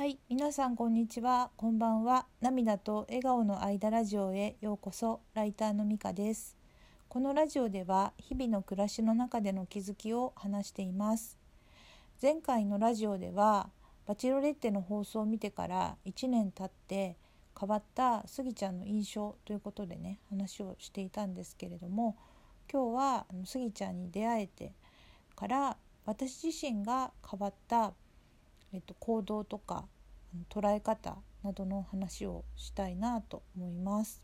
はい、皆さんこんにちは、こんばんは。涙と笑顔の間ラジオへようこそ。ライターのみかです。このラジオでは日々の暮らしの中での気づきを話しています。前回のラジオではバチロレッテの放送を見てから1年経って変わったスギちゃんの印象ということでね話をしていたんですけれども今日はスギちゃんに出会えてから私自身が変わったえっと、行動とか捉え方などの話をしたいなと思います。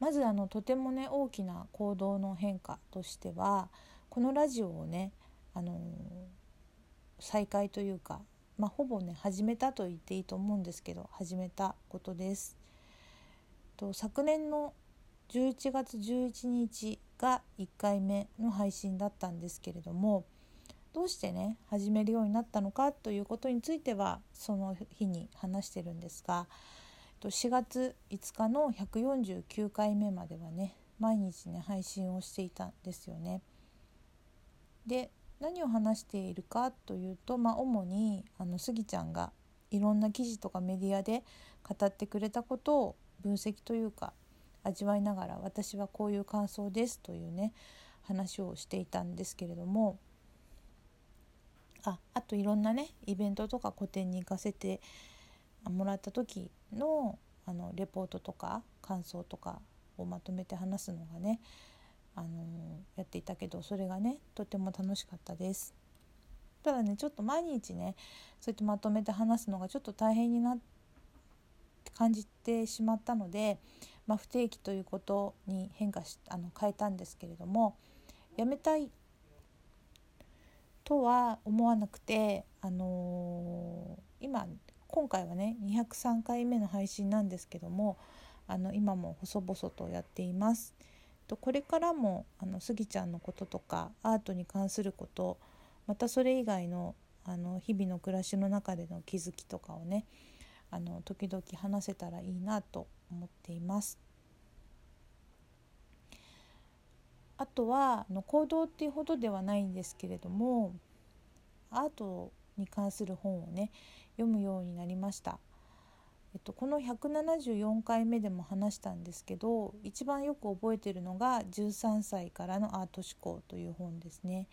まずあのとてもね大きな行動の変化としてはこのラジオをね、あの再開というか、まあ、ほぼね始めたと言っていいと思うんですけど始めたことです。と昨年の11月11日が1回目の配信だったんですけれどもどうしてね始めるようになったのかということについてはその日に話してるんですが4月5日の149回目まではね毎日ね配信をしていたんですよね。で何を話しているかというと、まあ、主にあのスギちゃんがいろんな記事とかメディアで語ってくれたことを分析というか味わいながら私はこういう感想ですというね話をしていたんですけれどもといろんなねイベントとか個展に行かせてもらった時のあのレポートとか感想とかをまとめて話すのがねあのやっていたけどそれがねとても楽しかったです。ただねちょっと毎日ねそうやってまとめて話すのがちょっと大変になって感じてしまったので、まあ、不定期ということに変化しあの変えたんですけれどもやめたいとは思わなくて、あのー、今今回はね203回目の配信なんですけどもあの今も細々とやっています。とこれからもあのスギちゃんのこととかアートに関することまたそれ以外のあの日々の暮らしの中での気づきとかをねあの時々話せたらいいなと思っています。あとはの行動っていうほどではないんですけれどもアートに関する本をね読むようになりました。えっと、この174回目でも話したんですけど一番よく覚えてるのが「13歳からのアート思考」という本ですね。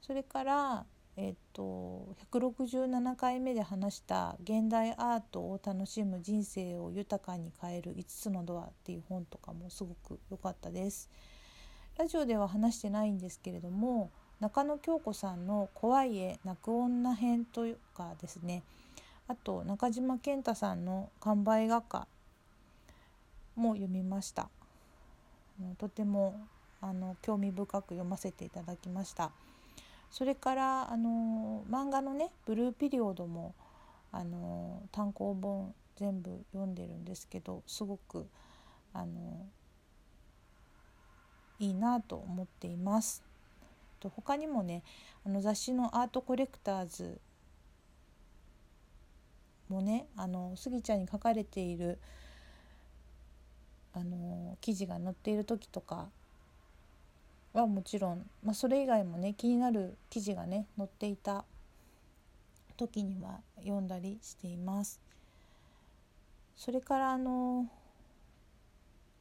それから、えっと、167回目で話した「現代アートを楽しむ人生を豊かに変える5つのドア」っていう本とかもすごく良かったです。ラジオでは話してないんですけれども中野京子さんの「怖い絵泣く女編」というかですね。あと中島健太さんの「完売画家」も読みました。とてもあの興味深く読ませていただきました。それからあの漫画のね「ブルーピリオドも」あの単行本全部読んでるんですけどすごくあのいいなと思っています。と他にもねあの雑誌の「アートコレクターズ」もねあのスギちゃんに書かれているあの記事が載っている時とかはもちろん、まあ、それ以外もね気になる記事がね載っていた時には読んだりしています。それからあの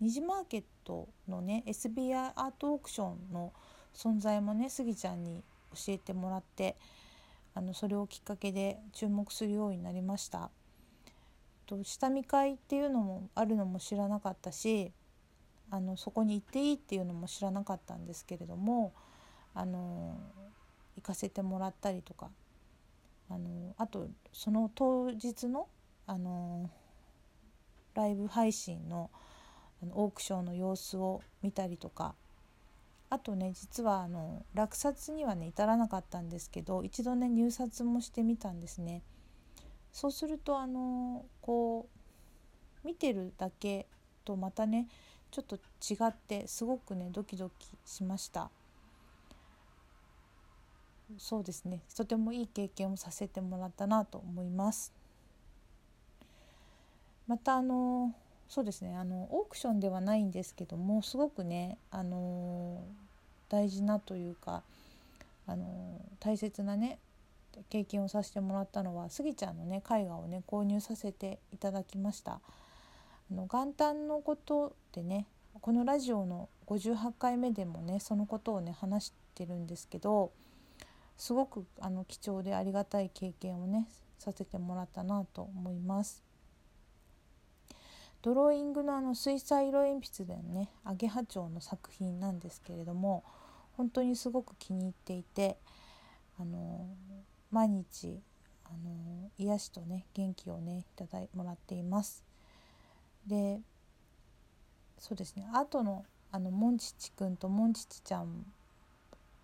二次マーケットのね SBI アートオークションの存在もねスギちゃんに教えてもらってあのそれをきっかけで注目するようになりました。と下見会っていうのもあるのも知らなかったしあのそこに行っていいっていうのも知らなかったんですけれどもあの行かせてもらったりとかあのあとその当日のあのライブ配信ののオークションの様子を見たりとか。あとね実はあの落札にはね至らなかったんですけど一度ね入札もしてみたんですね。そうするとあのこう見てるだけとまたねちょっと違ってすごくねドキドキしました。そうですね。とてもいい経験をさせてもらったなと思います。またあのそうですねあのオークションではないんですけどもすごくねあの大事なというかあの大切なね経験をさせてもらったのはスギちゃんのね絵画をね購入させていただきましたあの元旦のことでねこのラジオの58回目でもねそのことをね話してるんですけどすごくあの貴重でありがたい経験をねさせてもらったなと思います。ドローイングのあの水彩色鉛筆でのねアゲハチョウの作品なんですけれども本当にすごく気に入っていてあの毎日あの癒しとね元気をねいただいもらっています。でそうですねあとのあのモンチッチくんとモンチッチちゃん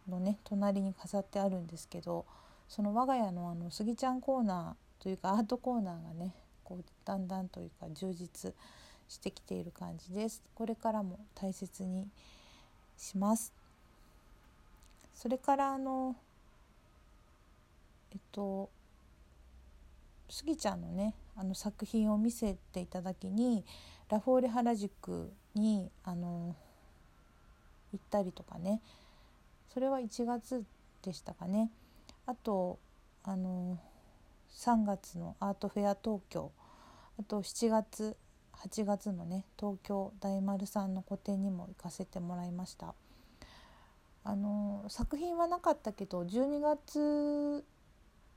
のね隣に飾ってあるんですけどその我が家のあのスギちゃんコーナーというかアートコーナーがねこうだんだんというか充実してきている感じです。これからも大切にします。それからあのえっとスギちゃんのねあの作品を見せていただきにラフォーレ原宿にあの行ったりとかね。それは1月でしたかね。あとあの3月のアートフェア東京。あと7月8月のね東京大丸さんの個展にも行かせてもらいました。あの作品はなかったけど12月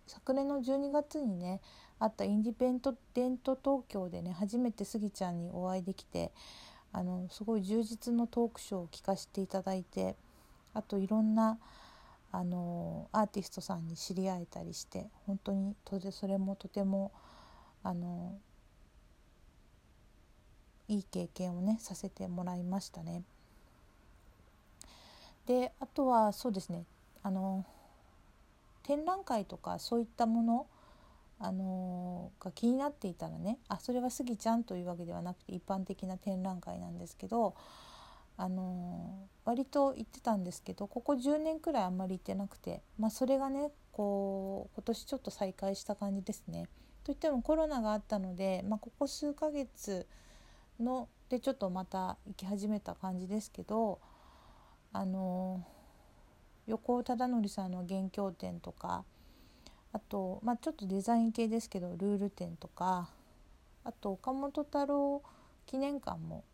昨年の12月にねあったインディペンデント東京でね初めてスギちゃんにお会いできてあのすごい充実のトークショーを聞かせていただいてあといろんなあのアーティストさんに知り合えたりして本当にとそれもとてもあのいい経験をねさせてもらいましたね。であとはそうですねあの展覧会とかそういったものあのが気になっていたらねあそれはスギちゃんというわけではなくて一般的な展覧会なんですけどあの割と行ってたんですけどここ10年くらいあんまり行ってなくて、まあ、それがねこう今年ちょっと再開した感じですね。といってもコロナがあったので、まあ、ここ数ヶ月のでちょっとまた行き始めた感じですけどあの横尾忠則さんの元凶展とかあと、まあ、ちょっとデザイン系ですけどルール展とかあと岡本太郎記念館も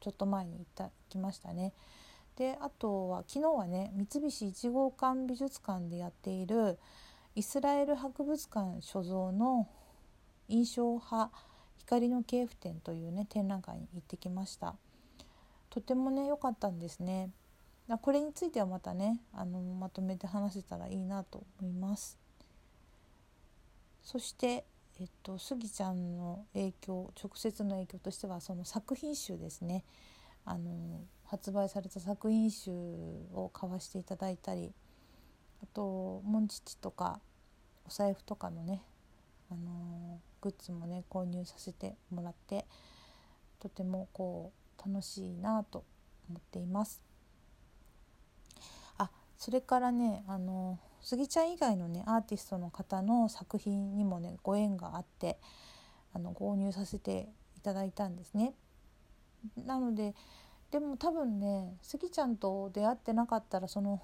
ちょっと前に行った行きましたね。であとは昨日はね三菱一号館美術館でやっているイスラエル博物館所蔵の印象派光の系譜展というね展覧会に行ってきました。とてもね良かったんですね。これについてはまたねあのまとめて話せたらいいなと思います。そしてえっと、スギちゃんの影響直接の影響としてはその作品集ですねあの発売された作品集を買わせていただいたりあとモンチチとかお財布とかのね、あのグッズもね購入させてもらってとてもこう楽しいなと思っています。あそれからねあのスギちゃん以外のねアーティストの方の作品にもねご縁があってあの購入させていただいたんですね。なのででも多分ねスギちゃんと出会ってなかったらその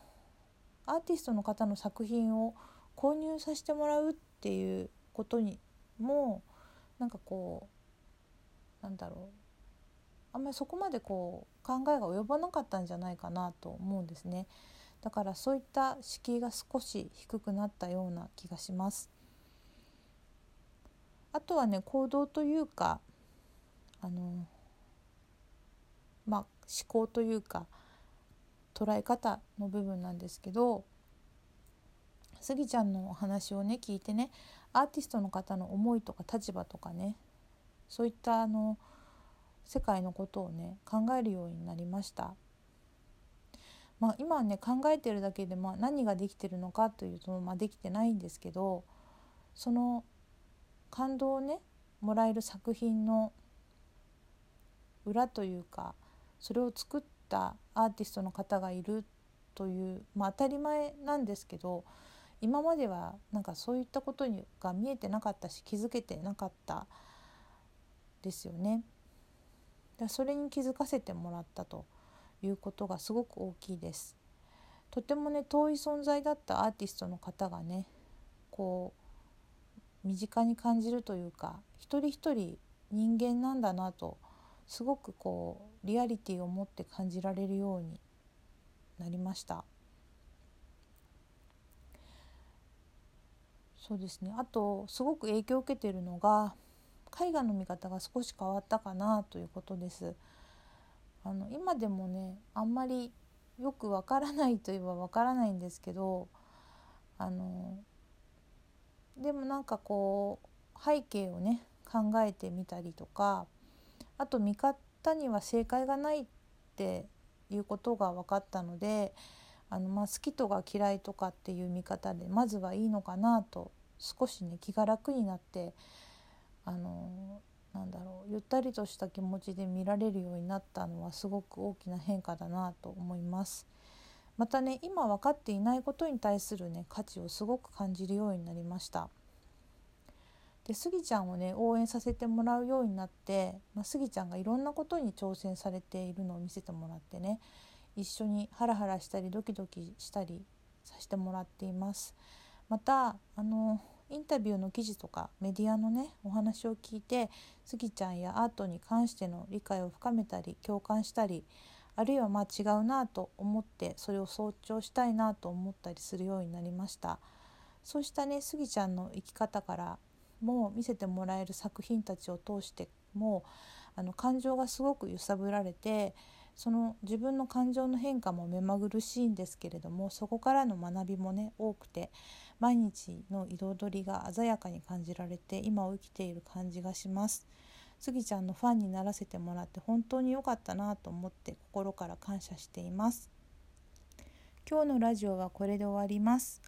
アーティストの方の作品を購入させてもらうっていうことにもなんかこうなんだろうあんまりそこまでこう考えが及ばなかったんじゃないかなと思うんですね。だからそういった敷居が少し低くなったような気がします。あとはね行動というかあのまあ思考というか捉え方の部分なんですけどスギちゃんのお話をね聞いてねアーティストの方の思いとか立場とかねそういったあの世界のことをね考えるようになりました。まあ、今ね考えてるだけで、まあ、何ができてるのかというと、まあ、できてないんですけどその感動をねもらえる作品の裏というかそれを作ったアーティストの方がいるという、まあ、当たり前なんですけど今まではなんかそういったことにが見えてなかったし気づけてなかったですよね。それに気づかせてもらったということがすごく大きいです。とてもね遠い存在だったアーティストの方がねこう身近に感じるというか一人一人人間なんだなとすごくこうリアリティを持って感じられるようになりました。そうですねあとすごく影響を受けているのが絵画の見方が少し変わったかなということです。あの今でもねあんまりよくわからないといえばわからないんですけどあのでもなんかこう背景をね考えてみたりとかあと見方には正解がないっていうことが分かったのであの、まあ、好きとか嫌いとかっていう見方でまずはいいのかなと少しね気が楽になってあのなんだろうゆったりとした気持ちで見られるようになったのはすごく大きな変化だなと思います。またね今分かっていないことに対するね価値をすごく感じるようになりました。でスギちゃんをね応援させてもらうようになって、まあ、スギちゃんがいろんなことに挑戦されているのを見せてもらってね一緒にハラハラしたりドキドキしたりさせてもらっています。またあのインタビューの記事とかメディアのねお話を聞いてスギちゃんやアートに関しての理解を深めたり共感したりあるいはまあ違うなと思ってそれを尊重したいなと思ったりするようになりました。そうしたねスギちゃんの生き方からも見せてもらえる作品たちを通してもあの感情がすごく揺さぶられてその自分の感情の変化も目まぐるしいんですけれどもそこからの学びもね多くて毎日の彩りが鮮やかに感じられて今を生きている感じがします。スギちゃんのファンにならせてもらって本当に良かったなと思って心から感謝しています。今日のラジオはこれで終わります。